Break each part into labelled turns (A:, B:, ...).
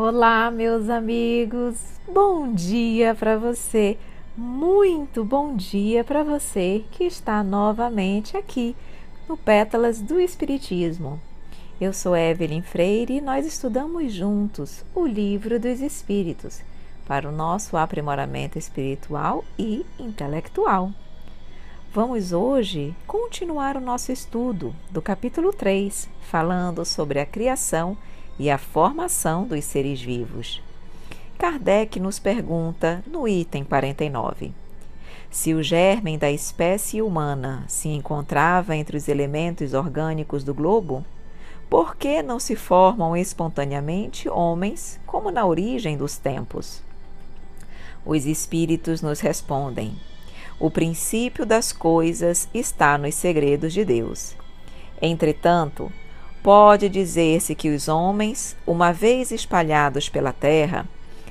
A: Olá, meus amigos. Bom dia para você. Muito bom dia para você que está novamente aqui no Pétalas do Espiritismo. Eu sou Evelyn Freire e nós estudamos juntos o Livro dos Espíritos para o nosso aprimoramento espiritual e intelectual. Vamos hoje continuar o nosso estudo do capítulo 3, falando sobre a criação e a formação dos seres vivos. Kardec nos pergunta no item 49: se o germe da espécie humana se encontrava entre os elementos orgânicos do globo, por que não se formam espontaneamente homens como na origem dos tempos? Os espíritos nos respondem: o princípio das coisas está nos segredos de Deus. Entretanto, Pode dizer-se que os homens, uma vez espalhados pela terra,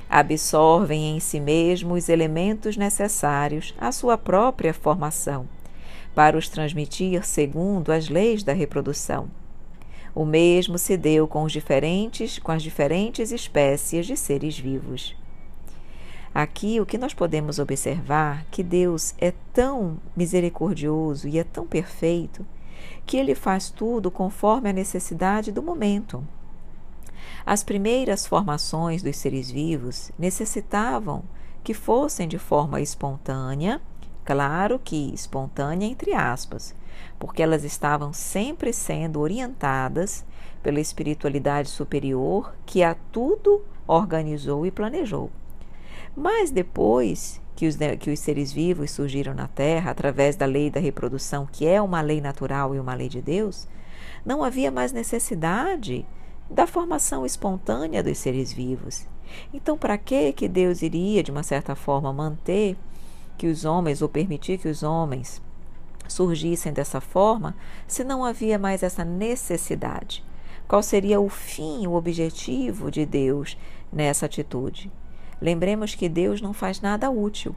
A: absorvem em si mesmos os elementos necessários à sua própria formação, para os transmitir segundo as leis da reprodução. O mesmo se deu com, os diferentes, com as diferentes espécies de seres vivos. Aqui o que nós podemos observar que Deus é tão misericordioso e é tão perfeito que ele faz tudo conforme a necessidade do momento. As primeiras formações dos seres vivos necessitavam que fossem de forma espontânea, claro que espontânea entre aspas, porque elas estavam sempre sendo orientadas pela espiritualidade superior que a tudo organizou e planejou. Mas depois que os, que os seres vivos surgiram na Terra através da lei da reprodução, que é uma lei natural e uma lei de Deus, não havia mais necessidade da formação espontânea dos seres vivos. Então, para que que Deus iria, de uma certa forma, manter que os homens ou permitir que os homens surgissem dessa forma, se não havia mais essa necessidade? Qual seria o fim, o objetivo de Deus nessa atitude? Lembremos que Deus não faz nada útil.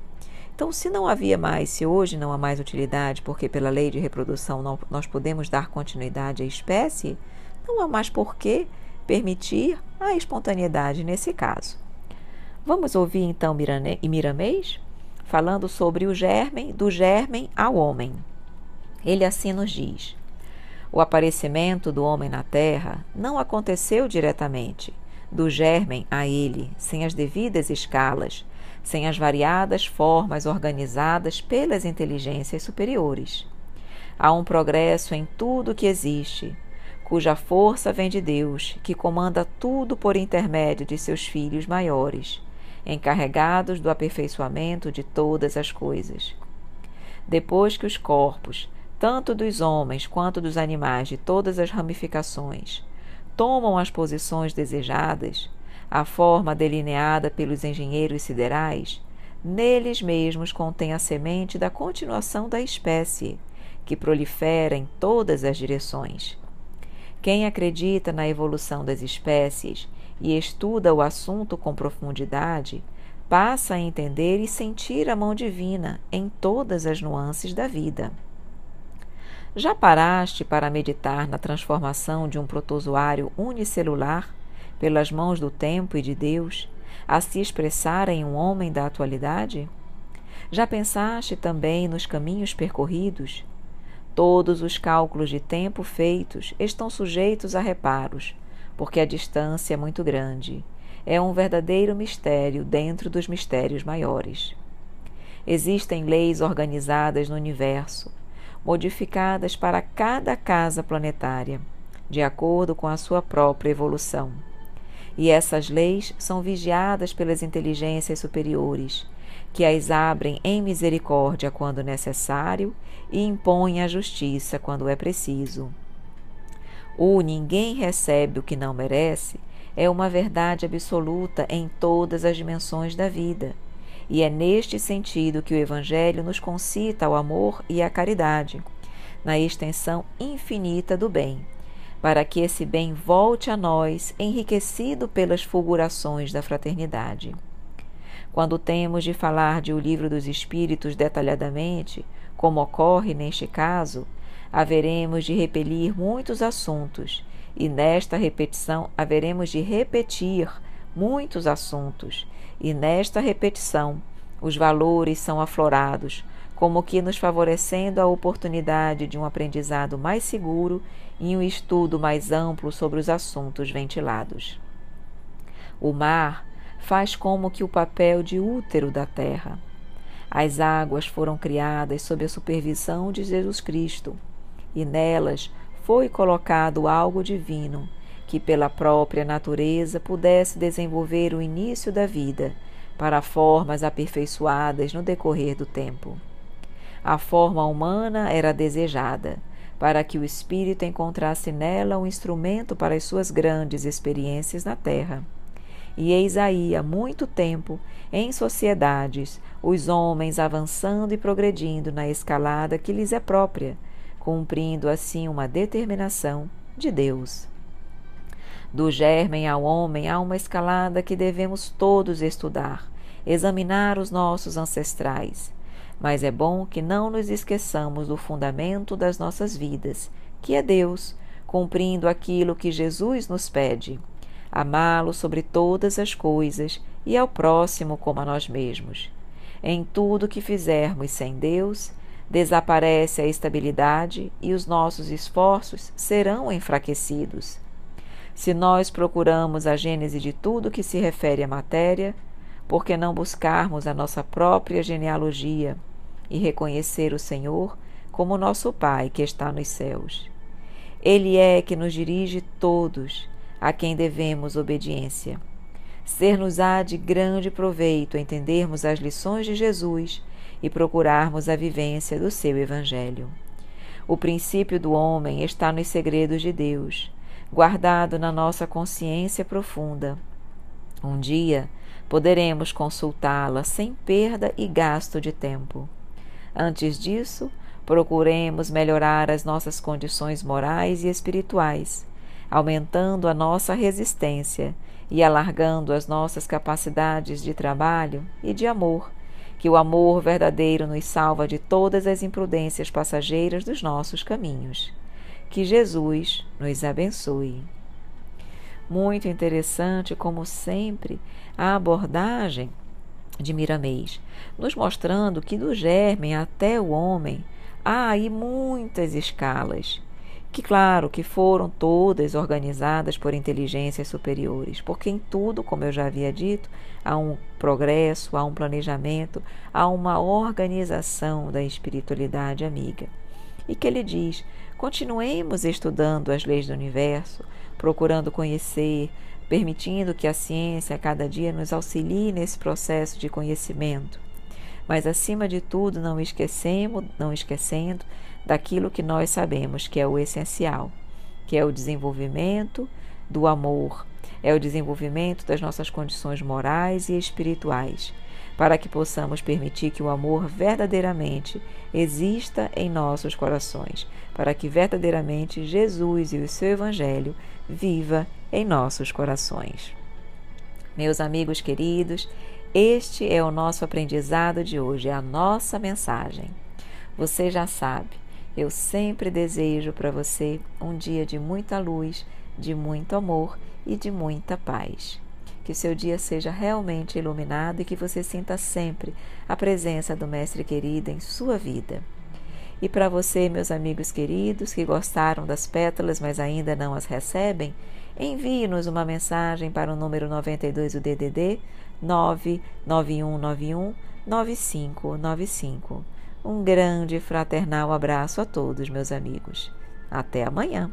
A: Então, se não havia mais, se hoje não há mais utilidade, porque pela lei de reprodução não, nós podemos dar continuidade à espécie, não há mais por que permitir a espontaneidade nesse caso. Vamos ouvir então Miramês falando sobre o germen, do germen ao homem. Ele assim nos diz: O aparecimento do homem na terra não aconteceu diretamente, do germen a ele, sem as devidas escalas, sem as variadas formas organizadas pelas inteligências superiores. Há um progresso em tudo que existe, cuja força vem de Deus, que comanda tudo por intermédio de seus filhos maiores, encarregados do aperfeiçoamento de todas as coisas. Depois que os corpos, tanto dos homens quanto dos animais de todas as ramificações, tomam as posições desejadas, a forma delineada pelos engenheiros siderais, neles mesmos contém a semente da continuação da espécie, que prolifera em todas as direções. Quem acredita na evolução das espécies e estuda o assunto com profundidade, passa a entender e sentir a mão divina em todas as nuances da vida. Já paraste para meditar na transformação de um protozoário unicelular pelas mãos do tempo e de Deus a se expressar em um homem da atualidade? Já pensaste também nos caminhos percorridos? Todos os cálculos de tempo feitos estão sujeitos a reparos, porque a distância é muito grande. É um verdadeiro mistério dentro dos mistérios maiores. Existem leis organizadas no universo modificadas para cada casa planetária, de acordo com a sua própria evolução. E essas leis são vigiadas pelas inteligências superiores, que as abrem em misericórdia quando necessário e impõem a justiça quando é preciso. O ninguém recebe o que não merece é uma verdade absoluta em todas as dimensões da vida e é neste sentido que o Evangelho nos concita ao amor e à caridade, na extensão infinita do bem, para que esse bem volte a nós enriquecido pelas fulgurações da fraternidade. Quando temos de falar de O Livro dos Espíritos detalhadamente, como ocorre neste caso, haveremos de repelir muitos assuntos, e nesta repetição haveremos de repetir muitos assuntos, e nesta repetição os valores são aflorados, como que nos favorecendo a oportunidade de um aprendizado mais seguro e um estudo mais amplo sobre os assuntos ventilados. O mar faz como que o papel de útero da terra. As águas foram criadas sob a supervisão de Jesus Cristo, e nelas foi colocado algo divino que, pela própria natureza, pudesse desenvolver o início da vida para formas aperfeiçoadas no decorrer do tempo. A forma humana era desejada, para que o espírito encontrasse nela um instrumento para as suas grandes experiências na terra. E eis aí, há muito tempo, em sociedades, os homens avançando e progredindo na escalada que lhes é própria, cumprindo assim uma determinação de Deus. Do germen ao homem há uma escalada que devemos todos estudar, examinar os nossos ancestrais. Mas é bom que não nos esqueçamos do fundamento das nossas vidas, que é Deus, cumprindo aquilo que Jesus nos pede: amá-lo sobre todas as coisas e ao próximo como a nós mesmos. Em tudo que fizermos sem Deus, desaparece a estabilidade e os nossos esforços serão enfraquecidos. Se nós procuramos a gênese de tudo que se refere à matéria, por que não buscarmos a nossa própria genealogia e reconhecer o Senhor como nosso Pai que está nos céus? Ele é que nos dirige todos, a quem devemos obediência. Ser-nos-á de grande proveito entendermos as lições de Jesus e procurarmos a vivência do seu Evangelho. O princípio do homem está nos segredos de Deus guardado na nossa consciência profunda. Um dia poderemos consultá-la sem perda e gasto de tempo. Antes disso, procuremos melhorar as nossas condições morais e espirituais, aumentando a nossa resistência e alargando as nossas capacidades de trabalho e de amor, que o amor verdadeiro nos salva de todas as imprudências passageiras dos nossos caminhos. Que Jesus nos abençoe. Muito interessante, como sempre, a abordagem de Miramês, nos mostrando que do germe até o homem há aí muitas escalas, que claro que foram todas organizadas por inteligências superiores, porque em tudo, como eu já havia dito, há um progresso, há um planejamento, há uma organização da espiritualidade amiga. E que ele diz: Continuemos estudando as leis do universo, procurando conhecer, permitindo que a ciência a cada dia nos auxilie nesse processo de conhecimento. Mas acima de tudo, não esquecemos, não esquecendo daquilo que nós sabemos que é o essencial, que é o desenvolvimento do amor, é o desenvolvimento das nossas condições morais e espirituais para que possamos permitir que o amor verdadeiramente exista em nossos corações, para que verdadeiramente Jesus e o seu Evangelho viva em nossos corações. Meus amigos queridos, este é o nosso aprendizado de hoje, é a nossa mensagem. Você já sabe, eu sempre desejo para você um dia de muita luz, de muito amor e de muita paz que seu dia seja realmente iluminado e que você sinta sempre a presença do Mestre querido em sua vida. E para você, meus amigos queridos, que gostaram das pétalas, mas ainda não as recebem, envie-nos uma mensagem para o número 92 do DDD 99191 9595. Um grande fraternal abraço a todos, meus amigos. Até amanhã!